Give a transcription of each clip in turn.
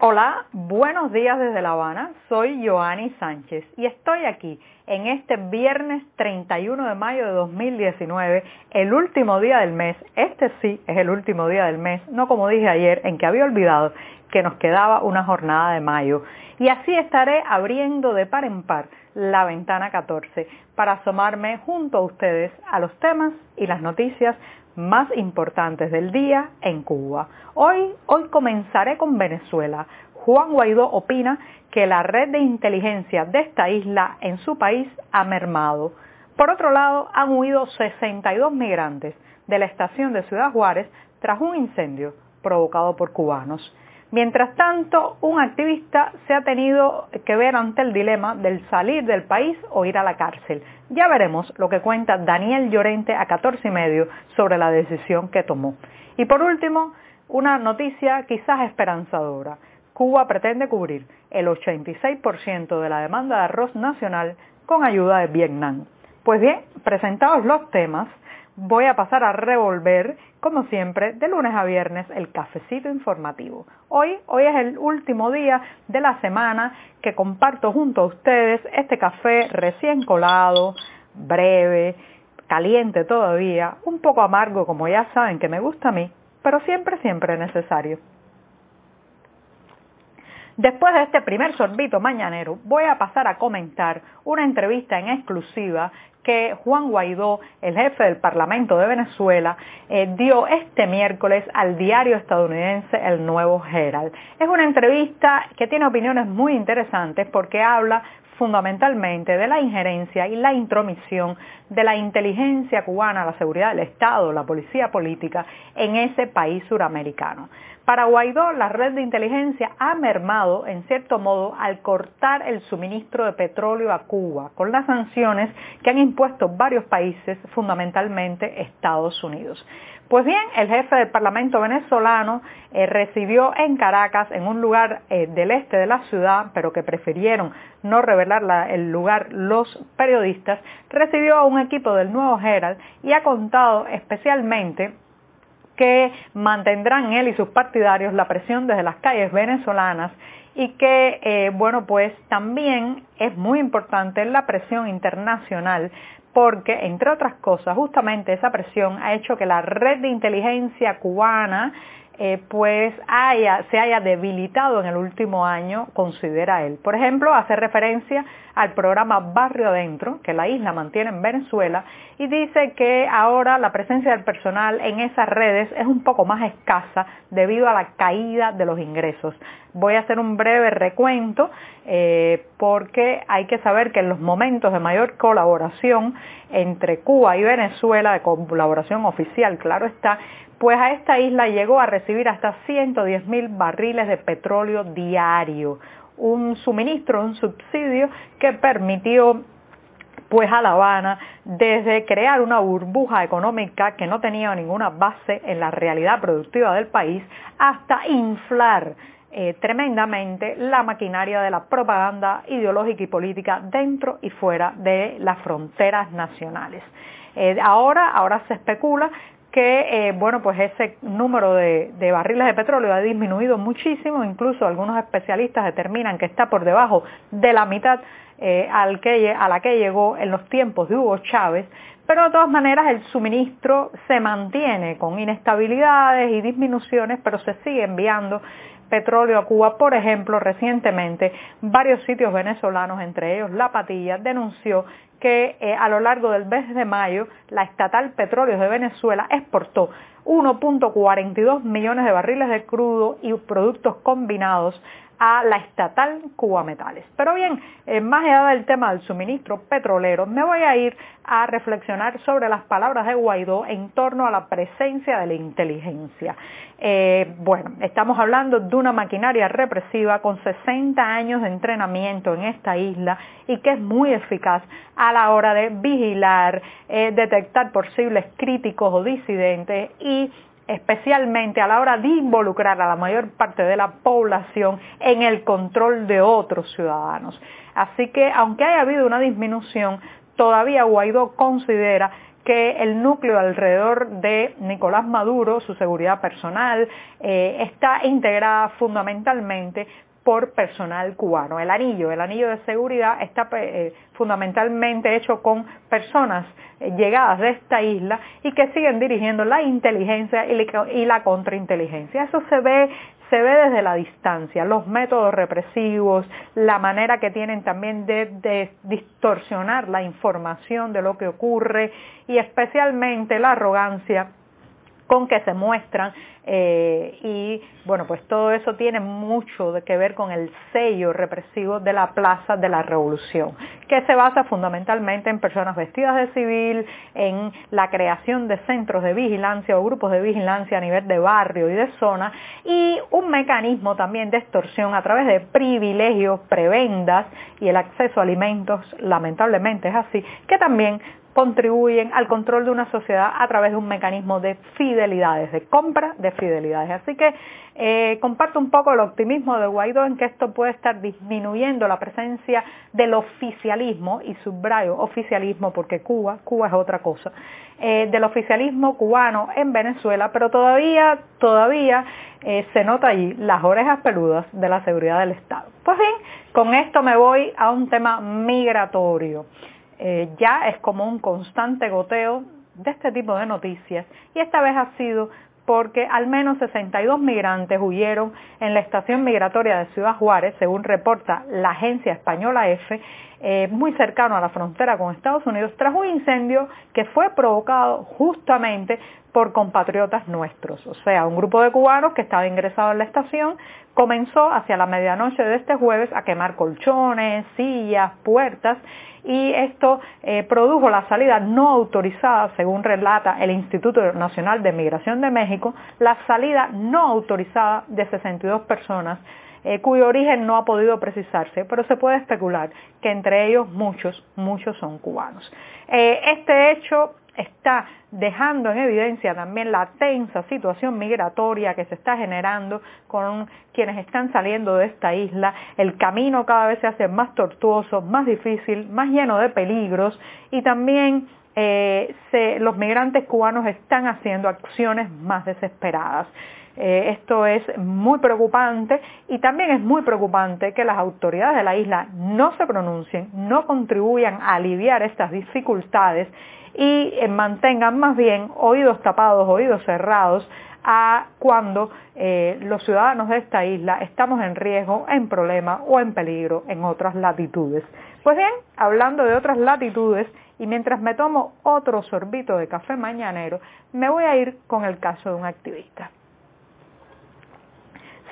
Hola, buenos días desde La Habana. Soy Joanny Sánchez y estoy aquí en este viernes 31 de mayo de 2019, el último día del mes. Este sí es el último día del mes, no como dije ayer en que había olvidado que nos quedaba una jornada de mayo. Y así estaré abriendo de par en par la ventana 14 para asomarme junto a ustedes a los temas y las noticias más importantes del día en Cuba. Hoy, hoy comenzaré con Venezuela. Juan Guaidó opina que la red de inteligencia de esta isla en su país ha mermado. Por otro lado, han huido 62 migrantes de la estación de Ciudad Juárez tras un incendio provocado por cubanos. Mientras tanto, un activista se ha tenido que ver ante el dilema del salir del país o ir a la cárcel. Ya veremos lo que cuenta Daniel Llorente a 14 y medio sobre la decisión que tomó. Y por último, una noticia quizás esperanzadora. Cuba pretende cubrir el 86% de la demanda de arroz nacional con ayuda de Vietnam. Pues bien, presentados los temas, voy a pasar a revolver, como siempre, de lunes a viernes el cafecito informativo. Hoy, hoy es el último día de la semana que comparto junto a ustedes este café recién colado, breve, caliente todavía, un poco amargo como ya saben que me gusta a mí, pero siempre, siempre necesario. Después de este primer sorbito mañanero, voy a pasar a comentar una entrevista en exclusiva que Juan Guaidó, el jefe del Parlamento de Venezuela, eh, dio este miércoles al diario estadounidense El Nuevo Herald. Es una entrevista que tiene opiniones muy interesantes porque habla fundamentalmente de la injerencia y la intromisión de la inteligencia cubana, la seguridad del Estado, la policía política en ese país suramericano. Para Guaidó, la red de inteligencia ha mermado, en cierto modo, al cortar el suministro de petróleo a Cuba, con las sanciones que han impuesto varios países, fundamentalmente Estados Unidos. Pues bien, el jefe del Parlamento venezolano eh, recibió en Caracas, en un lugar eh, del este de la ciudad, pero que prefirieron no revelar el lugar los periodistas, recibió a un equipo del Nuevo Herald y ha contado especialmente que mantendrán él y sus partidarios la presión desde las calles venezolanas y que, eh, bueno, pues también es muy importante la presión internacional porque, entre otras cosas, justamente esa presión ha hecho que la red de inteligencia cubana eh, pues se haya debilitado en el último año, considera él. Por ejemplo, hace referencia al programa Barrio Adentro, que la isla mantiene en Venezuela, y dice que ahora la presencia del personal en esas redes es un poco más escasa debido a la caída de los ingresos. Voy a hacer un breve recuento eh, porque hay que saber que en los momentos de mayor colaboración entre Cuba y Venezuela, de colaboración oficial, claro está, pues a esta isla llegó a recibir hasta 110 mil barriles de petróleo diario, un suministro, un subsidio que permitió pues a La Habana desde crear una burbuja económica que no tenía ninguna base en la realidad productiva del país hasta inflar eh, tremendamente la maquinaria de la propaganda ideológica y política dentro y fuera de las fronteras nacionales. Eh, ahora, ahora se especula que eh, bueno pues ese número de, barriles de petróleo ha disminuido muchísimo, incluso algunos especialistas determinan que está por debajo de la mitad eh, a la que llegó en los tiempos de Hugo Chávez, pero de todas maneras el suministro se mantiene con inestabilidades y disminuciones, pero se sigue enviando petróleo a Cuba. Por ejemplo, recientemente varios sitios venezolanos, entre ellos La Patilla, denunció que eh, a lo largo del mes de mayo la estatal Petróleos de Venezuela exportó 1.42 millones de barriles de crudo y productos combinados a la estatal Cuba Metales. Pero bien, más allá del tema del suministro petrolero, me voy a ir a reflexionar sobre las palabras de Guaidó en torno a la presencia de la inteligencia. Eh, bueno, estamos hablando de una maquinaria represiva con 60 años de entrenamiento en esta isla y que es muy eficaz a la hora de vigilar, eh, detectar posibles críticos o disidentes y especialmente a la hora de involucrar a la mayor parte de la población en el control de otros ciudadanos. Así que aunque haya habido una disminución, todavía Guaidó considera que el núcleo alrededor de Nicolás Maduro, su seguridad personal, eh, está integrada fundamentalmente por personal cubano. El anillo, el anillo de seguridad está eh, fundamentalmente hecho con personas eh, llegadas de esta isla y que siguen dirigiendo la inteligencia y la contrainteligencia. Eso se ve se ve desde la distancia, los métodos represivos, la manera que tienen también de, de, distorsionar la información de lo que ocurre y especialmente la arrogancia con que se muestran eh, y bueno, pues todo eso tiene mucho que ver con el sello represivo de la Plaza de la Revolución, que se basa fundamentalmente en personas vestidas de civil, en la creación de centros de vigilancia o grupos de vigilancia a nivel de barrio y de zona, y un mecanismo también de extorsión a través de privilegios, prebendas y el acceso a alimentos, lamentablemente es así, que también contribuyen al control de una sociedad a través de un mecanismo de fidelidades, de compra de fidelidades. Así que eh, comparto un poco el optimismo de Guaidó en que esto puede estar disminuyendo la presencia del oficialismo, y subrayo oficialismo porque Cuba, Cuba es otra cosa, eh, del oficialismo cubano en Venezuela, pero todavía, todavía eh, se nota allí las orejas peludas de la seguridad del Estado. Pues bien, con esto me voy a un tema migratorio. Eh, ya es como un constante goteo de este tipo de noticias. Y esta vez ha sido porque al menos 62 migrantes huyeron en la estación migratoria de Ciudad Juárez, según reporta la agencia española EFE, eh, muy cercano a la frontera con Estados Unidos, tras un incendio que fue provocado justamente por compatriotas nuestros. O sea, un grupo de cubanos que estaba ingresado en la estación comenzó hacia la medianoche de este jueves a quemar colchones, sillas, puertas y esto eh, produjo la salida no autorizada, según relata el Instituto Nacional de Migración de México, la salida no autorizada de 62 personas eh, cuyo origen no ha podido precisarse, pero se puede especular que entre ellos muchos, muchos son cubanos. Eh, este hecho está dejando en evidencia también la tensa situación migratoria que se está generando con quienes están saliendo de esta isla. El camino cada vez se hace más tortuoso, más difícil, más lleno de peligros y también eh, los migrantes cubanos están haciendo acciones más desesperadas. Eh, esto es muy preocupante y también es muy preocupante que las autoridades de la isla no se pronuncien, no contribuyan a aliviar estas dificultades y eh, mantengan más bien oídos tapados, oídos cerrados a cuando eh, los ciudadanos de esta isla estamos en riesgo, en problema o en peligro en otras latitudes. Pues bien, hablando de otras latitudes y mientras me tomo otro sorbito de café mañanero, me voy a ir con el caso de un activista.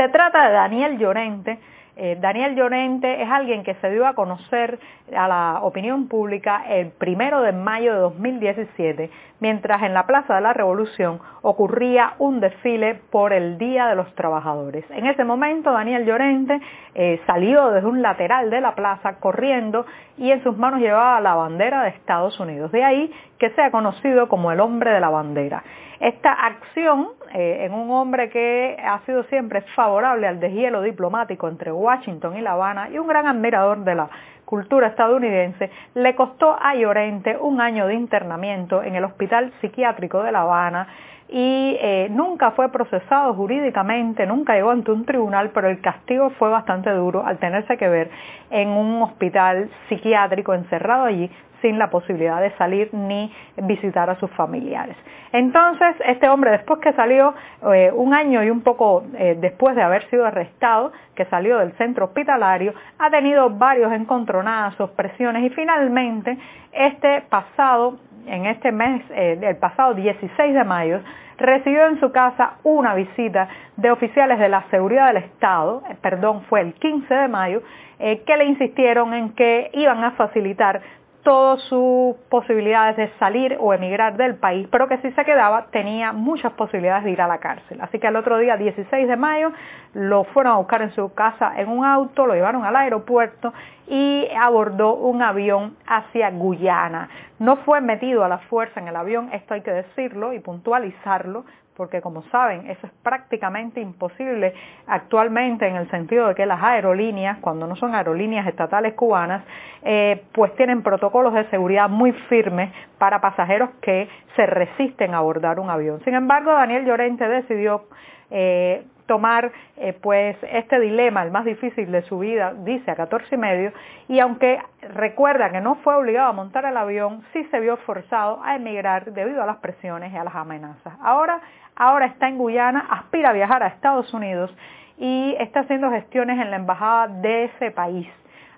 Se trata de Daniel Llorente. Eh, Daniel Llorente es alguien que se dio a conocer a la opinión pública el primero de mayo de 2017, mientras en la Plaza de la Revolución ocurría un desfile por el Día de los Trabajadores. En ese momento Daniel Llorente eh, salió desde un lateral de la plaza corriendo y en sus manos llevaba la bandera de Estados Unidos. De ahí que sea conocido como el hombre de la bandera. Esta acción eh, en un hombre que ha sido siempre favorable al deshielo diplomático entre Washington y La Habana y un gran admirador de la cultura estadounidense, le costó a Llorente un año de internamiento en el Hospital Psiquiátrico de La Habana y eh, nunca fue procesado jurídicamente, nunca llegó ante un tribunal, pero el castigo fue bastante duro al tenerse que ver en un hospital psiquiátrico encerrado allí sin la posibilidad de salir ni visitar a sus familiares. Entonces, este hombre, después que salió, eh, un año y un poco eh, después de haber sido arrestado, que salió del centro hospitalario, ha tenido varios encontronazos presiones y finalmente este pasado, en este mes, eh, el pasado 16 de mayo, recibió en su casa una visita de oficiales de la seguridad del Estado, eh, perdón, fue el 15 de mayo, eh, que le insistieron en que iban a facilitar todas sus posibilidades de salir o emigrar del país, pero que si se quedaba tenía muchas posibilidades de ir a la cárcel. Así que el otro día, 16 de mayo, lo fueron a buscar en su casa en un auto, lo llevaron al aeropuerto y abordó un avión hacia Guyana. No fue metido a la fuerza en el avión, esto hay que decirlo y puntualizarlo, porque como saben, eso es prácticamente imposible actualmente en el sentido de que las aerolíneas, cuando no son aerolíneas estatales cubanas, eh, pues tienen protocolos de seguridad muy firmes para pasajeros que se resisten a abordar un avión. Sin embargo, Daniel Llorente decidió eh, tomar eh, pues este dilema, el más difícil de su vida, dice a 14 y medio, y aunque recuerda que no fue obligado a montar el avión, sí se vio forzado a emigrar debido a las presiones y a las amenazas. Ahora ahora está en Guyana, aspira a viajar a Estados Unidos y está haciendo gestiones en la embajada de ese país.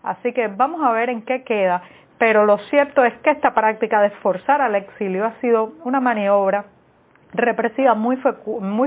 Así que vamos a ver en qué queda, pero lo cierto es que esta práctica de forzar al exilio ha sido una maniobra represiva muy,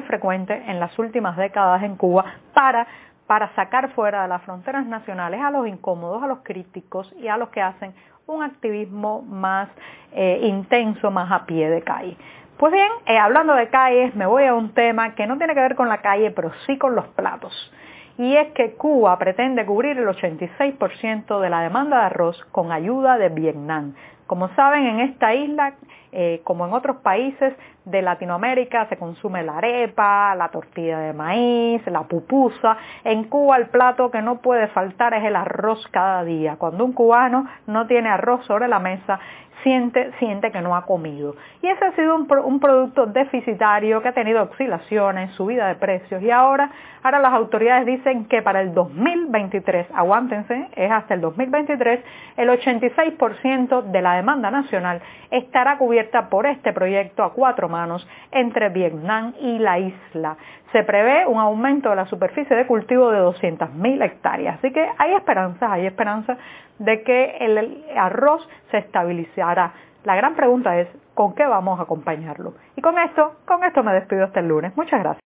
frecuente en las últimas décadas en Cuba para para sacar fuera de las fronteras nacionales a los incómodos, a los críticos y a los que hacen un activismo más eh, intenso, más a pie de calle. Pues bien, eh, hablando de calles, me voy a un tema que no tiene que ver con la calle, pero sí con los platos. Y es que Cuba pretende cubrir el 86% de la demanda de arroz con ayuda de Vietnam. Como saben, en esta isla, eh, como en otros países de Latinoamérica, se consume la arepa, la tortilla de maíz, la pupusa. En Cuba el plato que no puede faltar es el arroz cada día. Cuando un cubano no tiene arroz sobre la mesa, siente, siente que no ha comido. Y ese ha sido un, producto deficitario que ha tenido oscilaciones, subida de precios y ahora, ahora las autoridades dicen que para el 2023, aguántense, es hasta el 2023, el 86% de la demanda nacional estará cubierta por este proyecto a cuatro manos entre Vietnam y la isla. Se prevé un aumento de la superficie de cultivo de 200.000 hectáreas. Así que hay esperanzas, hay esperanza de que el arroz se estabilizará. La gran pregunta es, ¿con qué vamos a acompañarlo? Y con esto, con esto me despido hasta el lunes. Muchas gracias.